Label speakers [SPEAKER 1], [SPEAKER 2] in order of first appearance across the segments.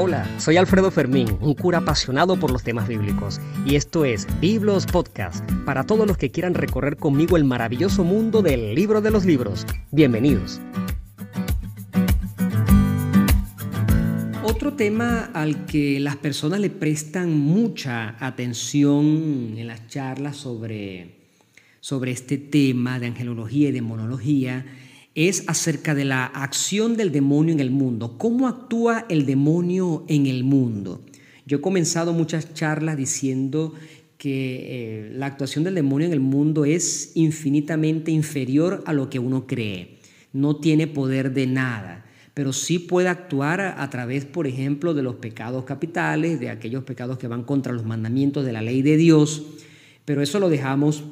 [SPEAKER 1] Hola, soy Alfredo Fermín, un cura apasionado por los temas bíblicos, y esto es Biblos Podcast, para todos los que quieran recorrer conmigo el maravilloso mundo del libro de los libros. Bienvenidos. Otro tema al que las personas le prestan mucha atención en las charlas sobre, sobre este tema de angelología y demonología es acerca de la acción del demonio en el mundo. ¿Cómo actúa el demonio en el mundo? Yo he comenzado muchas charlas diciendo que eh, la actuación del demonio en el mundo es infinitamente inferior a lo que uno cree. No tiene poder de nada, pero sí puede actuar a, a través, por ejemplo, de los pecados capitales, de aquellos pecados que van contra los mandamientos de la ley de Dios, pero eso lo dejamos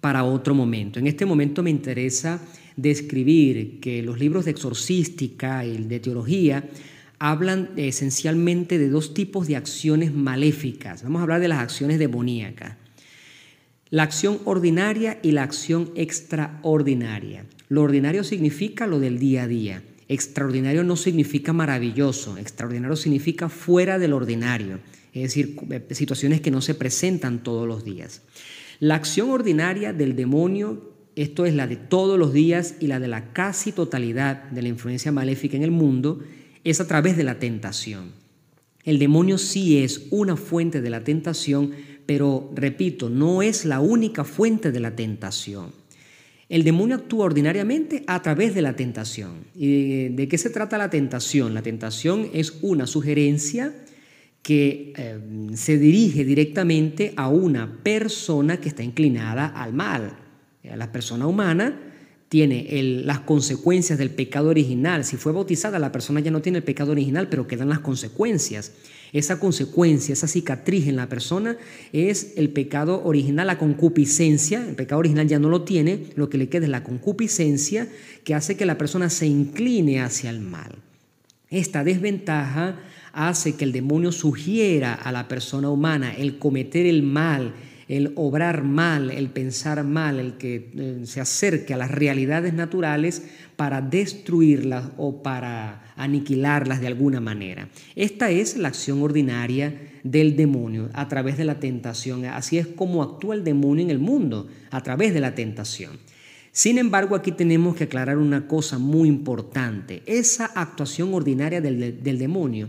[SPEAKER 1] para otro momento. En este momento me interesa describir que los libros de exorcística y de teología hablan esencialmente de dos tipos de acciones maléficas. Vamos a hablar de las acciones demoníacas. La acción ordinaria y la acción extraordinaria. Lo ordinario significa lo del día a día. Extraordinario no significa maravilloso. Extraordinario significa fuera del ordinario. Es decir, situaciones que no se presentan todos los días. La acción ordinaria del demonio esto es la de todos los días y la de la casi totalidad de la influencia maléfica en el mundo, es a través de la tentación. El demonio sí es una fuente de la tentación, pero repito, no es la única fuente de la tentación. El demonio actúa ordinariamente a través de la tentación. ¿Y de, qué se trata la tentación? La tentación es una sugerencia que eh, se dirige directamente a una persona que está inclinada al mal. Eh, la persona humana tiene las consecuencias del pecado original. Si fue bautizada, la persona ya no tiene el pecado original, pero quedan las consecuencias. Esa consecuencia, esa cicatriz en la persona es el pecado original, la concupiscencia. El pecado original ya no lo tiene, lo que le queda es la concupiscencia que hace que la persona se incline hacia el mal. Esta desventaja hace que el demonio sugiera a la persona humana el cometer el mal, el obrar mal, el pensar mal, el que eh, se acerque a las realidades naturales para destruirlas o para aniquilarlas de alguna manera. Esta es la acción ordinaria del demonio a través de la tentación. Así es como actúa el demonio en el mundo, a través de la tentación. Sin embargo, aquí tenemos que aclarar una cosa muy importante. Esa actuación ordinaria del, del demonio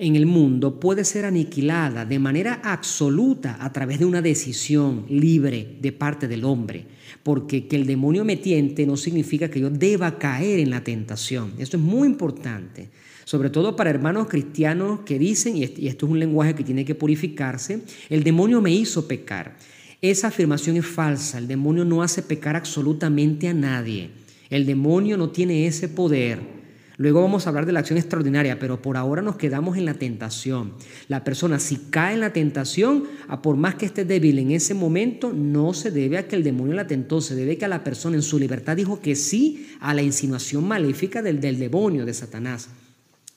[SPEAKER 1] en el mundo puede ser aniquilada de manera absoluta a través de una decisión libre de parte del hombre. Porque que el demonio me tiente no significa que yo deba caer en la tentación. Esto es muy importante. Sobre todo para hermanos cristianos que dicen, y esto es un lenguaje que tiene que purificarse, el demonio me hizo pecar. Esa afirmación es falsa. El demonio no hace pecar absolutamente a nadie. El demonio no tiene ese poder. Luego vamos a hablar de la acción extraordinaria, pero por ahora nos quedamos en la tentación. La persona si cae en la tentación, a por más que esté débil en ese momento, no se debe a que el demonio la tentó, se debe a que la persona en su libertad dijo que sí a la insinuación maléfica del, del demonio, de Satanás.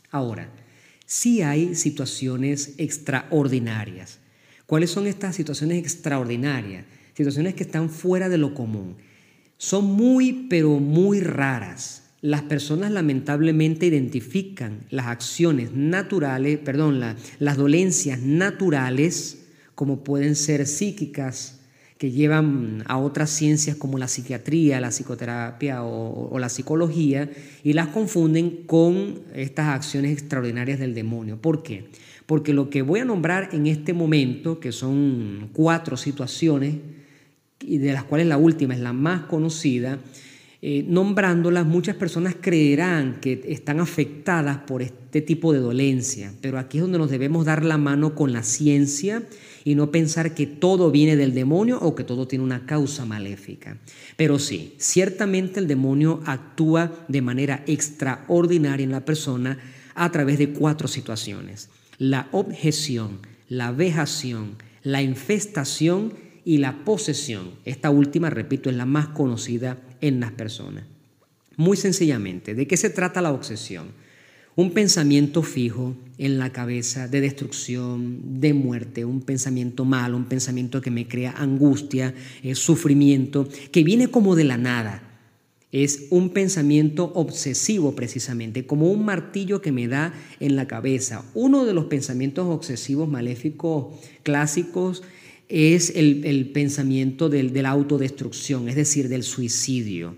[SPEAKER 1] Ahora, sí hay situaciones extraordinarias. ¿Cuáles son estas situaciones extraordinarias? Situaciones que están fuera de lo común. Son muy, pero muy raras las personas lamentablemente identifican las acciones naturales, perdón, las dolencias naturales, como pueden ser psíquicas, que llevan a otras ciencias como la psiquiatría, la psicoterapia o, la psicología, y las confunden con estas acciones extraordinarias del demonio. ¿Por qué? Porque lo que voy a nombrar en este momento, que son cuatro situaciones, y de las cuales la última es la más conocida, eh, nombrándolas, muchas personas creerán que están afectadas por este tipo de dolencia, pero aquí es donde nos debemos dar la mano con la ciencia y no pensar que todo viene del demonio o que todo tiene una causa maléfica. Pero sí, ciertamente el demonio actúa de manera extraordinaria en la persona a través de cuatro situaciones. La objeción, la vejación, la infestación y la posesión. Esta última, repito, es la más conocida en las personas. Muy sencillamente, ¿de qué se trata la obsesión? Un pensamiento fijo en la cabeza de destrucción, de muerte, un pensamiento malo, un pensamiento que me crea angustia, eh, sufrimiento, que viene como de la nada. Es un pensamiento obsesivo precisamente, como un martillo que me da en la cabeza. Uno de los pensamientos obsesivos maléficos clásicos es el, pensamiento de la autodestrucción, es decir, del suicidio.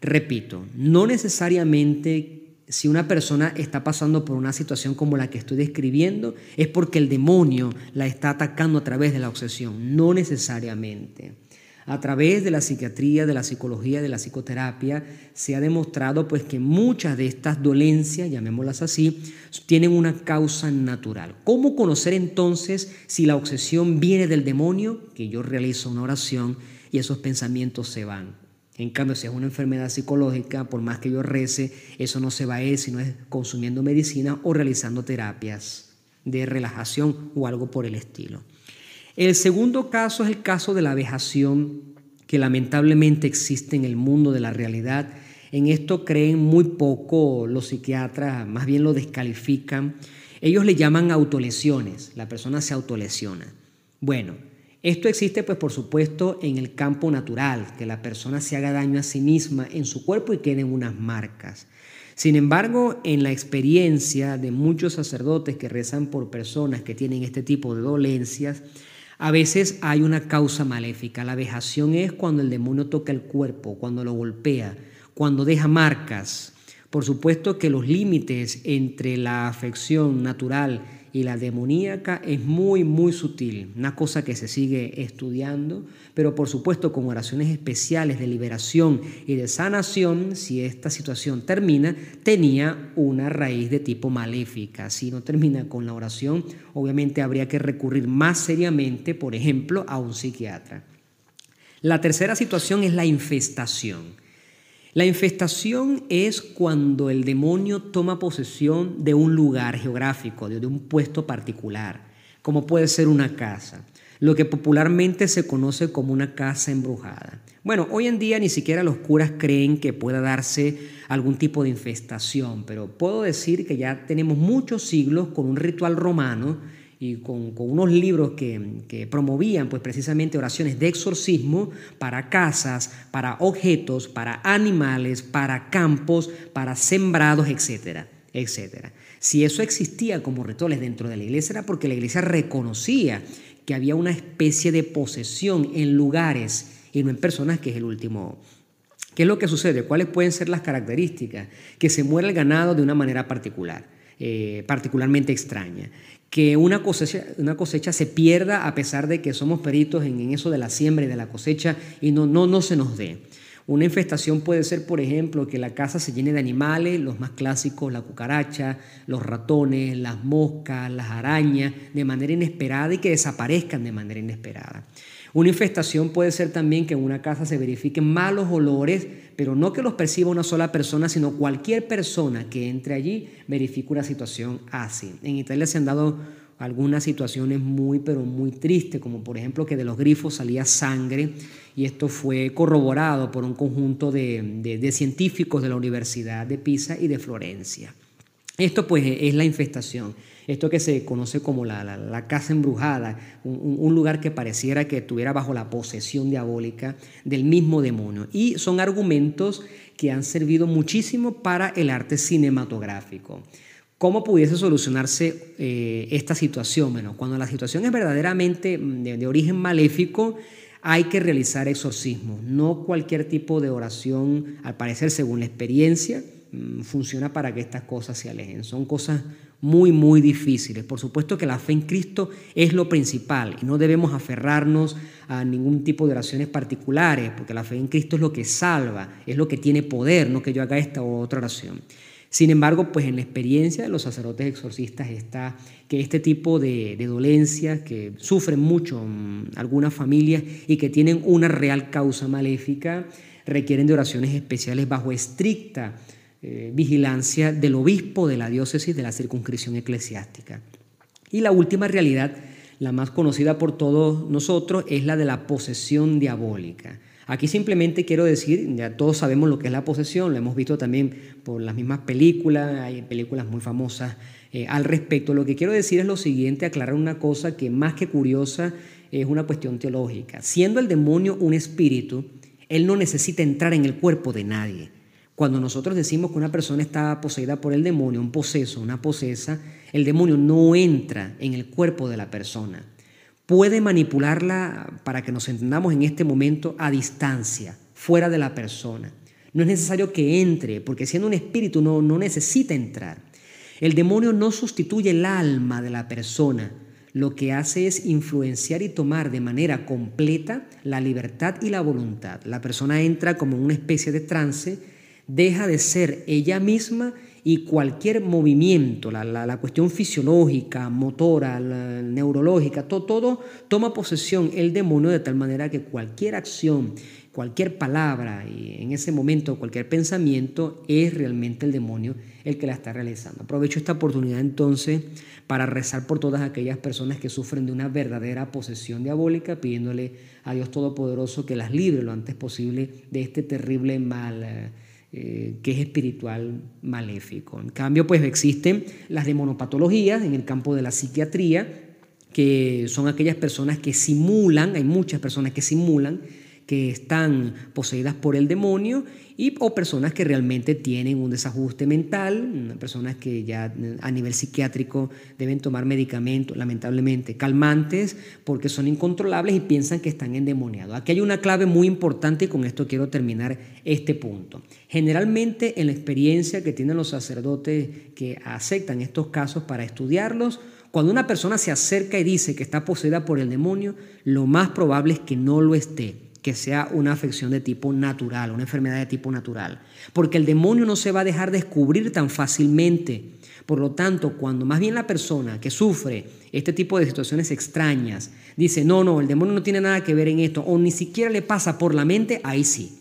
[SPEAKER 1] Repito, no necesariamente si una persona está pasando por una situación como la que estoy describiendo, es porque el demonio la está atacando a través de la obsesión, no necesariamente. A través de la psiquiatría, de la psicología, de la psicoterapia, se ha demostrado pues que muchas de estas dolencias, llamémoslas así, tienen una causa natural. ¿Cómo conocer entonces si la obsesión viene del demonio? Que yo realizo una oración y esos pensamientos se van. En cambio, si es una enfermedad psicológica, por más que yo rece, eso no se va a ir sino es consumiendo medicina o realizando terapias de relajación o algo por el estilo. El segundo caso es el caso de la vejación que lamentablemente existe en el mundo de la realidad. En esto creen muy poco los psiquiatras, más bien lo descalifican. Ellos le llaman autolesiones, la persona se autolesiona. Bueno, esto existe, pues por supuesto, en el campo natural, que la persona se haga daño a sí misma en su cuerpo y queden unas marcas. Sin embargo, en la experiencia de muchos sacerdotes que rezan por personas que tienen este tipo de dolencias, a veces hay una causa maléfica. La vejación es cuando el demonio toca el cuerpo, cuando lo golpea, cuando deja marcas. Por supuesto que los límites entre la afección natural y la demoníaca es muy, muy sutil, una cosa que se sigue estudiando, pero por supuesto con oraciones especiales de liberación y de sanación, si esta situación termina, tenía una raíz de tipo maléfica. Si no termina con la oración, obviamente habría que recurrir más seriamente, por ejemplo, a un psiquiatra. La tercera situación es la infestación. La infestación es cuando el demonio toma posesión de un lugar geográfico, de un puesto particular, como puede ser una casa, lo que popularmente se conoce como una casa embrujada. Bueno, hoy en día ni siquiera los curas creen que pueda darse algún tipo de infestación, pero puedo decir que ya tenemos muchos siglos con un ritual romano y con, unos libros que, promovían pues precisamente oraciones de exorcismo para casas, para objetos, para animales, para campos, para sembrados, etcétera, etcétera. Si eso existía como rituales dentro de la iglesia era porque la iglesia reconocía que había una especie de posesión en lugares y no en personas, que es el último, ¿Qué es lo que sucede? ¿Cuáles pueden ser las características? Que se muere el ganado de una manera particular, eh, particularmente extraña que una cosecha, una cosecha se pierda a pesar de que somos peritos en, eso de la siembra y de la cosecha y no, no, no se nos dé. Una infestación puede ser, por ejemplo, que la casa se llene de animales, los más clásicos, la cucaracha, los ratones, las moscas, las arañas, de manera inesperada y que desaparezcan de manera inesperada. Una infestación puede ser también que en una casa se verifiquen malos olores, pero no que los perciba una sola persona, sino cualquier persona que entre allí verifique una situación así. En Italia se han dado algunas situaciones muy, pero muy tristes, como por ejemplo que de los grifos salía sangre y esto fue corroborado por un conjunto de, científicos de la Universidad de Pisa y de Florencia. Esto pues es la infestación esto que se conoce como la, casa embrujada, un, lugar que pareciera que estuviera bajo la posesión diabólica del mismo demonio. Y son argumentos que han servido muchísimo para el arte cinematográfico. ¿Cómo pudiese solucionarse eh, esta situación? Bueno, cuando la situación es verdaderamente de, de origen maléfico, hay que realizar exorcismo. No cualquier tipo de oración, al parecer, según la experiencia, mm, funciona para que estas cosas se alejen. Son cosas muy, muy difíciles. Por supuesto que la fe en Cristo es lo principal y no debemos aferrarnos a ningún tipo de oraciones particulares, porque la fe en Cristo es lo que salva, es lo que tiene poder, no que yo haga esta u otra oración. Sin embargo, pues en la experiencia de los sacerdotes exorcistas está que este tipo de, de dolencias que sufren mucho mm, algunas familias y que tienen una real causa maléfica, requieren de oraciones especiales bajo estricta eh, vigilancia del obispo de la diócesis de la circunscripción eclesiástica. Y la última realidad, la más conocida por todos nosotros, es la de la posesión diabólica. Aquí simplemente quiero decir, ya todos sabemos lo que es la posesión, lo hemos visto también por las mismas películas, hay películas muy famosas eh, al respecto. Lo que quiero decir es lo siguiente, aclarar una cosa que más que curiosa es una cuestión teológica. Siendo el demonio un espíritu, Él no necesita entrar en el cuerpo de nadie. Cuando nosotros decimos que una persona está poseída por el demonio, un poseso, una posesa, el demonio no entra en el cuerpo de la persona. Puede manipularla, para que nos entendamos en este momento, a distancia, fuera de la persona. No es necesario que entre, porque siendo un espíritu no, necesita entrar. El demonio no sustituye el alma de la persona, lo que hace es influenciar y tomar de manera completa la libertad y la voluntad. La persona entra como en una especie de trance, deja de ser ella misma y cualquier movimiento, la, cuestión fisiológica, motora, neurológica, todo, todo toma posesión el demonio de tal manera que cualquier acción, cualquier palabra y en ese momento cualquier pensamiento es realmente el demonio el que la está realizando. Aprovecho esta oportunidad entonces para rezar por todas aquellas personas que sufren de una verdadera posesión diabólica, pidiéndole a Dios Todopoderoso que las libre lo antes posible de este terrible mal. Eh, que es espiritual maléfico. En cambio, pues existen las demonopatologías en el campo de la psiquiatría, que son aquellas personas que simulan, hay muchas personas que simulan que están poseídas por el demonio y, o personas que realmente tienen un desajuste mental, personas que ya a nivel psiquiátrico deben tomar medicamentos, lamentablemente, calmantes, porque son incontrolables y piensan que están endemoniados. Aquí hay una clave muy importante y con esto quiero terminar este punto. Generalmente en la experiencia que tienen los sacerdotes que aceptan estos casos para estudiarlos, cuando una persona se acerca y dice que está poseída por el demonio, lo más probable es que no lo esté que sea una afección de tipo natural, una enfermedad de tipo natural. Porque el demonio no se va a dejar descubrir tan fácilmente. Por lo tanto, cuando más bien la persona que sufre este tipo de situaciones extrañas dice, no, no, el demonio no tiene nada que ver en esto, o ni siquiera le pasa por la mente, ahí sí.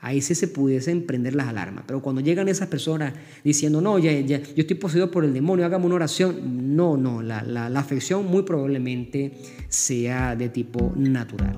[SPEAKER 1] Ahí sí se pudiesen prender las alarmas. Pero cuando llegan esas personas diciendo, no, ya, ya, yo estoy poseído por el demonio, hágame una oración. No, no, la afección muy probablemente sea de tipo natural.